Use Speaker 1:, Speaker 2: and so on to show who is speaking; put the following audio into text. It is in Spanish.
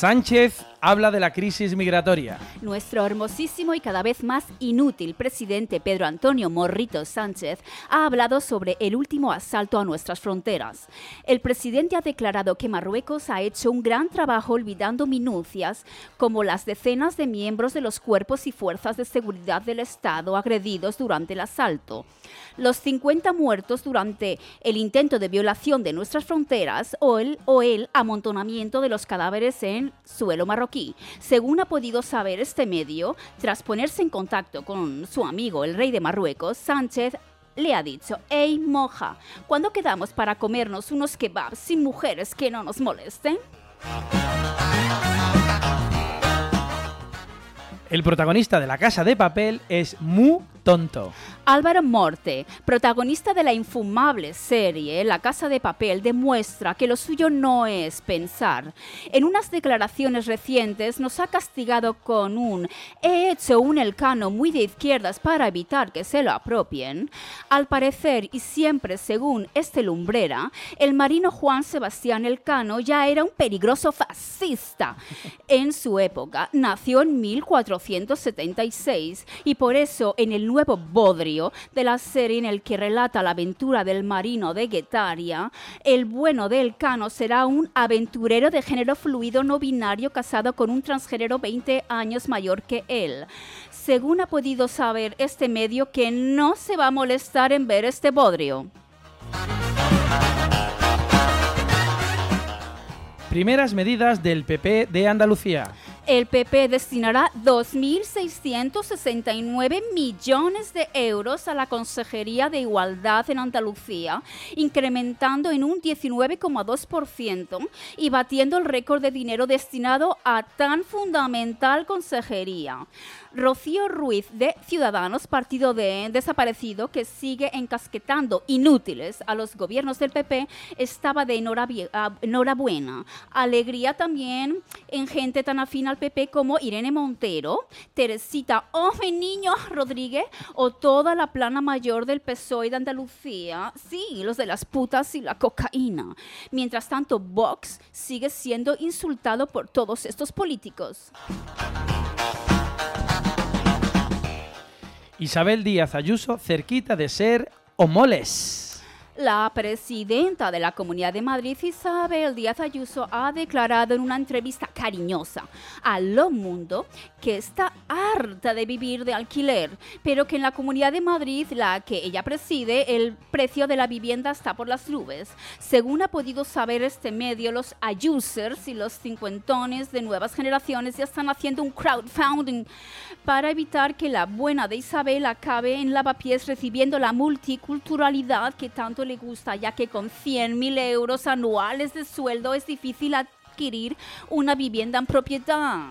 Speaker 1: Sánchez habla de la crisis migratoria.
Speaker 2: Nuestro hermosísimo y cada vez más inútil presidente Pedro Antonio Morrito Sánchez ha hablado sobre el último asalto a nuestras fronteras. El presidente ha declarado que Marruecos ha hecho un gran trabajo olvidando minucias como las decenas de miembros de los cuerpos y fuerzas de seguridad del Estado agredidos durante el asalto, los 50 muertos durante el intento de violación de nuestras fronteras o el, o el amontonamiento de los cadáveres en suelo marroquí. Según ha podido saber este medio, tras ponerse en contacto con su amigo el rey de Marruecos, Sánchez le ha dicho, hey moja, ¿cuándo quedamos para comernos unos kebabs sin mujeres que no nos molesten?
Speaker 1: El protagonista de La Casa de Papel es Mu tonto.
Speaker 2: Álvaro Morte, protagonista de la infumable serie La Casa de Papel, demuestra que lo suyo no es pensar. En unas declaraciones recientes nos ha castigado con un he hecho un elcano muy de izquierdas para evitar que se lo apropien. Al parecer, y siempre según este lumbrera, el marino Juan Sebastián Elcano ya era un peligroso fascista. En su época nació en 1476 y por eso en el nuevo bodrio de la serie en el que relata la aventura del marino de Guetaria, el bueno del Cano será un aventurero de género fluido no binario casado con un transgénero 20 años mayor que él. Según ha podido saber este medio que no se va a molestar en ver este bodrio.
Speaker 1: Primeras medidas del PP de Andalucía
Speaker 2: el PP destinará 2.669 millones de euros a la Consejería de Igualdad en Andalucía, incrementando en un 19,2% y batiendo el récord de dinero destinado a tan fundamental consejería. Rocío Ruiz de Ciudadanos, partido de desaparecido que sigue encasquetando inútiles a los gobiernos del PP, estaba de enhorabuena. Alegría también en gente tan afín al PP como Irene Montero, Teresita Ove Niño Rodríguez o toda la plana mayor del PSOE de Andalucía. Sí, los de las putas y la cocaína. Mientras tanto, Vox sigue siendo insultado por todos estos políticos.
Speaker 1: Isabel Díaz Ayuso cerquita de ser homoles.
Speaker 2: La presidenta de la Comunidad de Madrid, Isabel Díaz Ayuso, ha declarado en una entrevista cariñosa a Lo Mundo que está harta de vivir de alquiler, pero que en la Comunidad de Madrid, la que ella preside, el precio de la vivienda está por las nubes. Según ha podido saber este medio, los ayusers y los cincuentones de nuevas generaciones ya están haciendo un crowdfunding para evitar que la buena de Isabel acabe en lavapiés recibiendo la multiculturalidad que tanto le gusta, ya que con 100.000 euros anuales de sueldo es difícil adquirir una vivienda en propiedad.